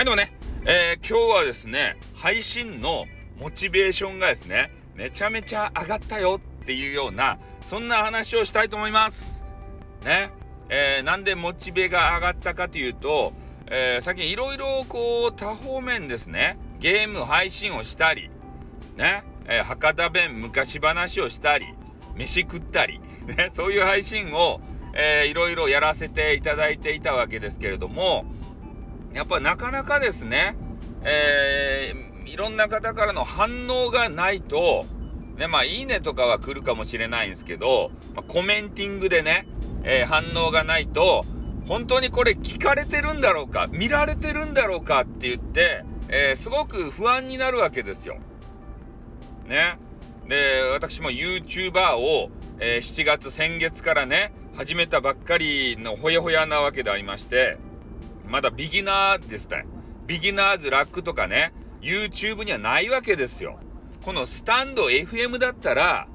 はい、でもね、えー、今日はですね、配信のモチベーションがですね、めちゃめちゃ上がったよっていうような、そんな話をしたいと思います。ね。えー、なんでモチベが上がったかというと、えー、最近いろいろこう多方面ですね、ゲーム配信をしたり、ね、えー、博多弁昔話をしたり、飯食ったり、ね、そういう配信を、えー、いろいろやらせていただいていたわけですけれども、やっぱなかなかですね、えー、いろんな方からの反応がないと、ね、まあ、いいねとかは来るかもしれないんですけど、まあ、コメンティングでね、えー、反応がないと、本当にこれ聞かれてるんだろうか、見られてるんだろうかって言って、えー、すごく不安になるわけですよ。ね。で、私も YouTuber を、えー、7月先月からね、始めたばっかりのほやほやなわけでありまして、まだビギナーですね。ビギナーズラックとかね、YouTube にはないわけですよ。このスタンド FM だったら、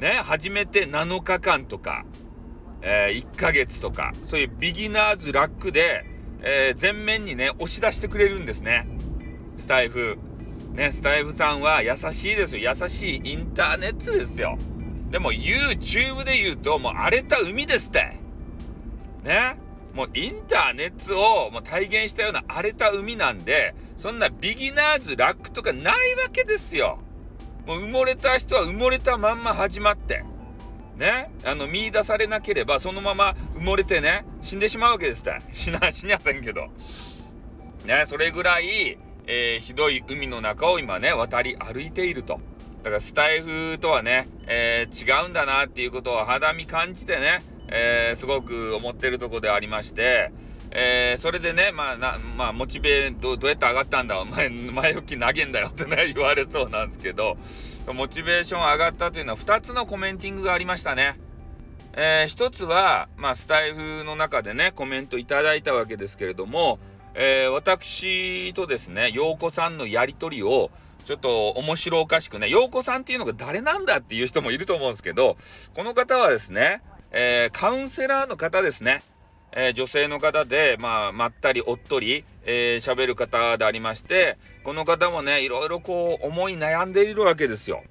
ね、始めて7日間とか、えー、1ヶ月とか、そういうビギナーズラックで、えー、前面にね、押し出してくれるんですね。スタイフ。ね、スタイフさんは優しいですよ。優しいインターネットですよ。でも YouTube で言うともう荒れた海ですって。ね。もうインターネットをもう体現したような荒れた海なんで、そんなビギナーズラックとかないわけですよ。もう埋もれた人は埋もれたまんま始まって。ね？あの、見出されなければそのまま埋もれてね、死んでしまうわけですって。死な、死にゃせんけど。ね、それぐらい、えー、ひどい海の中を今ね、渡り歩いていると。だからスタイフとはね、えー、違うんだなっていうことを肌身感じてね、えー、すごく思ってるとこでありまして、えー、それでね、まあ、な、まあ、モチベど、どうやって上がったんだお前、前置き投げんだよってね、言われそうなんですけど、モチベーション上がったというのは2つのコメンティングがありましたね。えー、1つは、まあ、スタイフの中でね、コメントいただいたわけですけれども、えー、私とですね、陽子さんのやりとりを、ちょっと面白おかしくね、陽子さんっていうのが誰なんだっていう人もいると思うんですけど、この方はですね、えー、カウンセラーの方ですね。えー、女性の方で、まあ、まったりおっとり、えー、喋る方でありまして、この方もね、いろいろこう、思い悩んでいるわけですよ。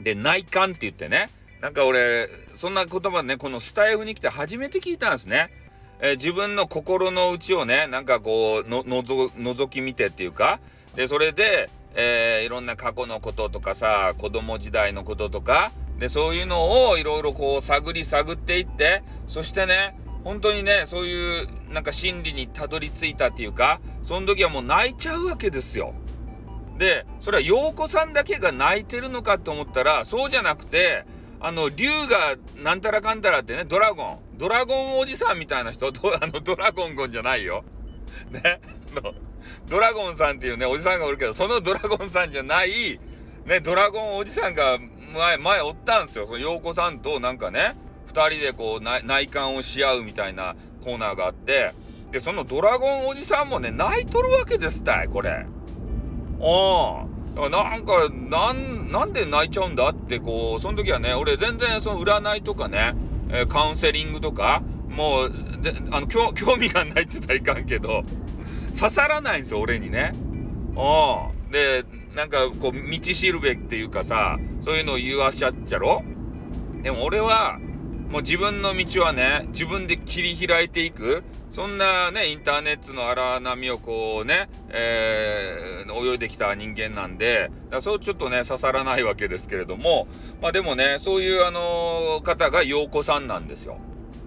で、内観って言ってね、なんか俺、そんな言葉ね、このスタイフに来て初めて聞いたんですね。え、自分の心の内をね、なんかこう、の、のぞ、覗き見てっていうか、で、それで、えー、いろんな過去のこととかさ、子供時代のこととか、で、そういうのをいろいろこう探り探っていって、そしてね、本当にね、そういうなんか心理にたどり着いたっていうか、その時はもう泣いちゃうわけですよ。で、それは陽子さんだけが泣いてるのかと思ったら、そうじゃなくて、あの、竜がなんたらかんたらってね、ドラゴン。ドラゴンおじさんみたいな人、あの、ドラゴンゴンじゃないよ。ね。ドラゴンさんっていうね、おじさんがおるけど、そのドラゴンさんじゃない、ね、ドラゴンおじさんが前、前おったんですよ。その陽子さんとなんかね、二人でこう内観をし合うみたいなコーナーがあって、で、そのドラゴンおじさんもね、泣いとるわけですたい、これ。ああ。なんか、なん、なんで泣いちゃうんだって、こう、その時はね、俺全然その占いとかね、え、カウンセリングとか、もう、で、あの、興味がないって言ったらいかんけど、刺さらないんですよ、俺にね。ああ。で、なんかこう、道しるべっていうかさ、そういうのを言わしちゃっちゃろ？でも俺は、もう自分の道はね、自分で切り開いていく、そんなね、インターネットの荒波をこうね、えー、泳いできた人間なんで、だそうちょっとね、刺さらないわけですけれども、まあでもね、そういうあの、方が陽子さんなんですよ。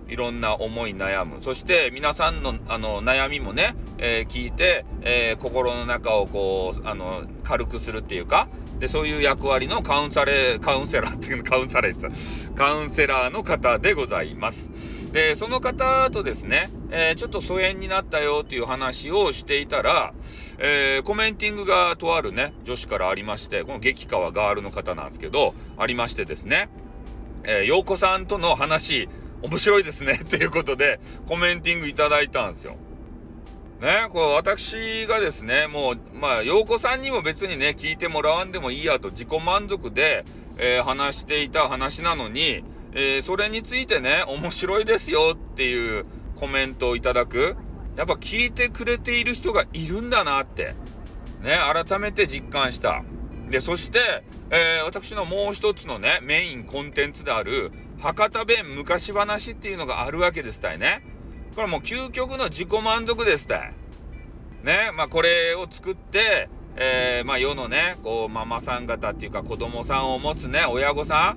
いろんな思い悩む。そして皆さんのあの悩みもね、えー、聞いて、えー、心の中をこう、あの、軽くするっていうか、で、そういう役割のカウンサレ、カウンセラーっていうの、カウンサレーってカウンセラーの方でございます。で、その方とですね、えー、ちょっと疎遠になったよっていう話をしていたら、えー、コメンティングがとあるね、女子からありまして、この激川ガールの方なんですけど、ありましてですね、えー、子さんとの話、面白いですねっていうことで、コメンティングいただいたんですよ。ね、こう私がですね、もう、まあ、陽子さんにも別にね、聞いてもらわんでもいいやと自己満足で、えー、話していた話なのに、えー、それについてね、面白いですよっていうコメントをいただく、やっぱ聞いてくれている人がいるんだなって、ね、改めて実感した。で、そして、えー、私のもう一つのね、メインコンテンツである、博多弁昔話っていうのがあるわけですたいね。これもう究極の自己満足ですたい。ね、まあこれを作って、えー、まあ世のね、こう、ママさん方っていうか子供さんを持つね、親御さ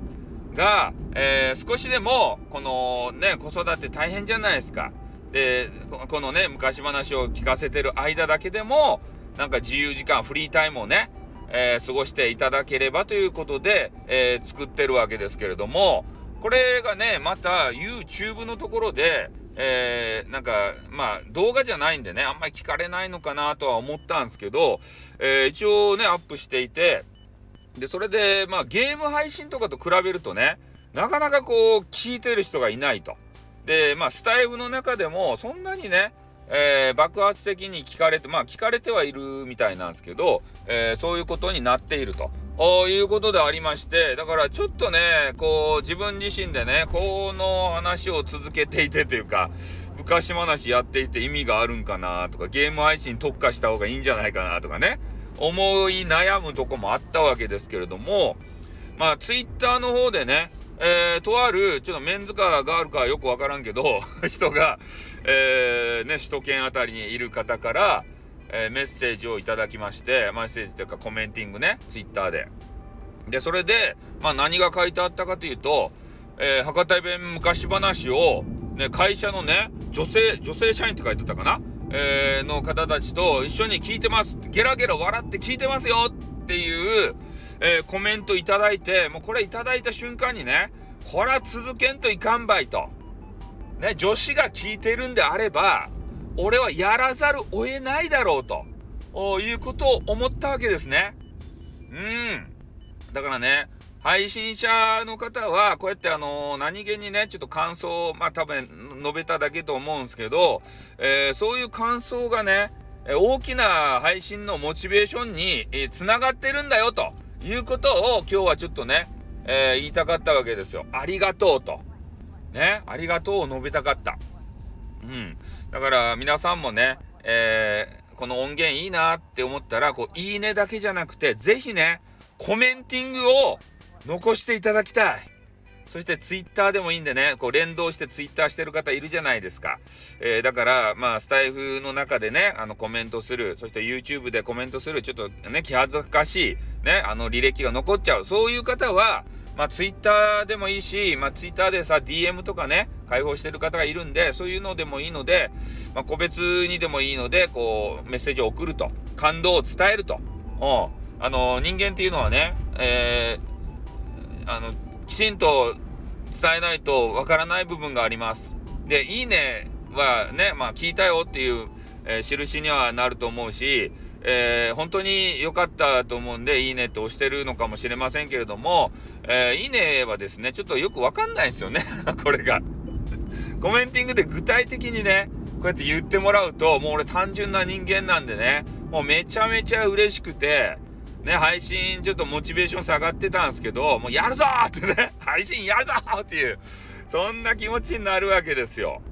んが、えー、少しでも、このね、子育て大変じゃないですか。で、このね、昔話を聞かせてる間だけでも、なんか自由時間、フリータイムをね、えー、過ごしていただければということで、えー、作ってるわけですけれども、これがね、また YouTube のところで、えー、なんか、まあ、動画じゃないんでね、あんまり聞かれないのかなとは思ったんですけど、えー、一応ね、アップしていて、で、それで、まあ、ゲーム配信とかと比べるとね、なかなかこう、聞いてる人がいないと。で、まあ、スタイフの中でも、そんなにね、えー、爆発的に聞かれて、まあ、聞かれてはいるみたいなんですけど、えー、そういうことになっていると。いうことでありまして、だからちょっとね、こう自分自身でね、この話を続けていてというか、昔話やっていて意味があるんかなとか、ゲーム配信特化した方がいいんじゃないかなとかね、思い悩むとこもあったわけですけれども、まあツイッターの方でね、えー、とある、ちょっとメンズカーガールかよくわからんけど、人が、えー、ね、首都圏あたりにいる方から、えー、メッセージをいただきまして、メッセージというかコメンティングね、ツイッターで。で、それで、まあ何が書いてあったかというと、えー、博多弁昔話を、ね、会社のね、女性、女性社員って書いてあったかな？えー、の方たちと一緒に聞いてます。ゲラゲラ笑って聞いてますよっていう、えー、コメントいただいて、もうこれいただいた瞬間にね、これは続けんといかんばいと。ね、女子が聞いてるんであれば、俺はやらざるを得ないだろうと、いうことを思ったわけですね。うん。だからね、配信者の方は、こうやってあのー、何気にね、ちょっと感想、まあ多分述べただけと思うんですけど、えー、そういう感想がね、大きな配信のモチベーションに、えー、つながってるんだよと。いうことを今日はちょっとね、えー、言いたかったわけですよ。ありがとうと。ね、ありがとうを述べたかった。うん。だから皆さんもね、えー、この音源いいなって思ったら、こう、いいねだけじゃなくて、ぜひね、コメンティングを残していただきたい。そしてツイッターでもいいんでね、こう連動してツイッターしてる方いるじゃないですか。えー、だから、まあ、スタイフの中でね、あのコメントする、そして YouTube でコメントする、ちょっとね、気恥ずかしい、ね、あの履歴が残っちゃう。そういう方は、まあ、ツイッターでもいいし、まあ、ツイッターでさ、DM とかね、開放してる方がいるんで、そういうのでもいいので、まあ、個別にでもいいので、こう、メッセージを送ると。感動を伝えると。うん。あの、人間っていうのはね、えー、あの、きちんと伝えないとわからない部分があります。で、いいねはね、まあ聞いたよっていう、えー、印にはなると思うし、えー、本当に良かったと思うんで、いいねって押してるのかもしれませんけれども、えー、いいねはですね、ちょっとよくわかんないですよね、これが。コメンティングで具体的にね、こうやって言ってもらうと、もう俺単純な人間なんでね、もうめちゃめちゃ嬉しくて、ね、配信ちょっとモチベーション下がってたんですけど、もうやるぞってね、配信やるぞっていう、そんな気持ちになるわけですよ。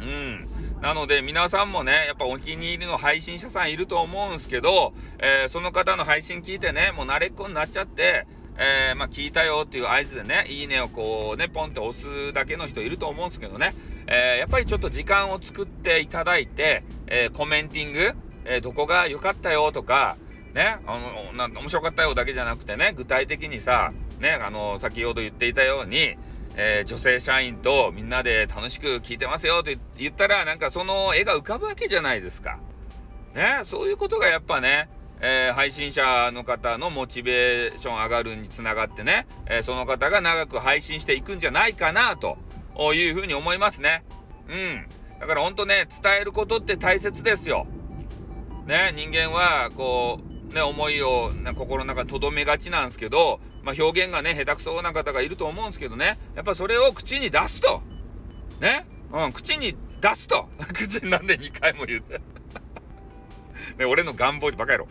うん。なので皆さんもね、やっぱお気に入りの配信者さんいると思うんすけど、えー、その方の配信聞いてね、もう慣れっこになっちゃって、えー、まあ、聞いたよっていう合図でね、いいねをこうね、ポンって押すだけの人いると思うんですけどね、えー、やっぱりちょっと時間を作っていただいて、えコメンティング、えどこが良かったよとか、ね、あの、な面白かったよだけじゃなくてね、具体的にさ、ね、あの、先ほど言っていたように、えー、女性社員とみんなで楽しく聞いてますよと言ったら、なんかその絵が浮かぶわけじゃないですか。ね、そういうことがやっぱね、えー、配信者の方のモチベーション上がるにつながってね、えー、その方が長く配信していくんじゃないかなというふうに思いますね。うん。だからほんとね、伝えることって大切ですよ。ね、人間はこう、ね、思いを、心の中に留めがちなんですけど、まあ、表現がね、下手くそな方がいると思うんですけどね、やっぱそれを口に出すと。ね？うん、口に出すと。口になんで2回も言うて。ね、俺の願望にバカ野郎。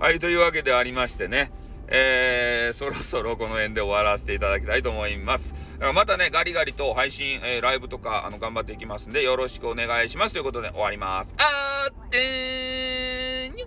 はい、というわけでありましてね、えー、そろそろこの辺で終わらせていただきたいと思います。またね、ガリガリと配信、えー、ライブとか、あの、頑張っていきますんで、よろしくお願いします。ということで終わります。あーってーにゅ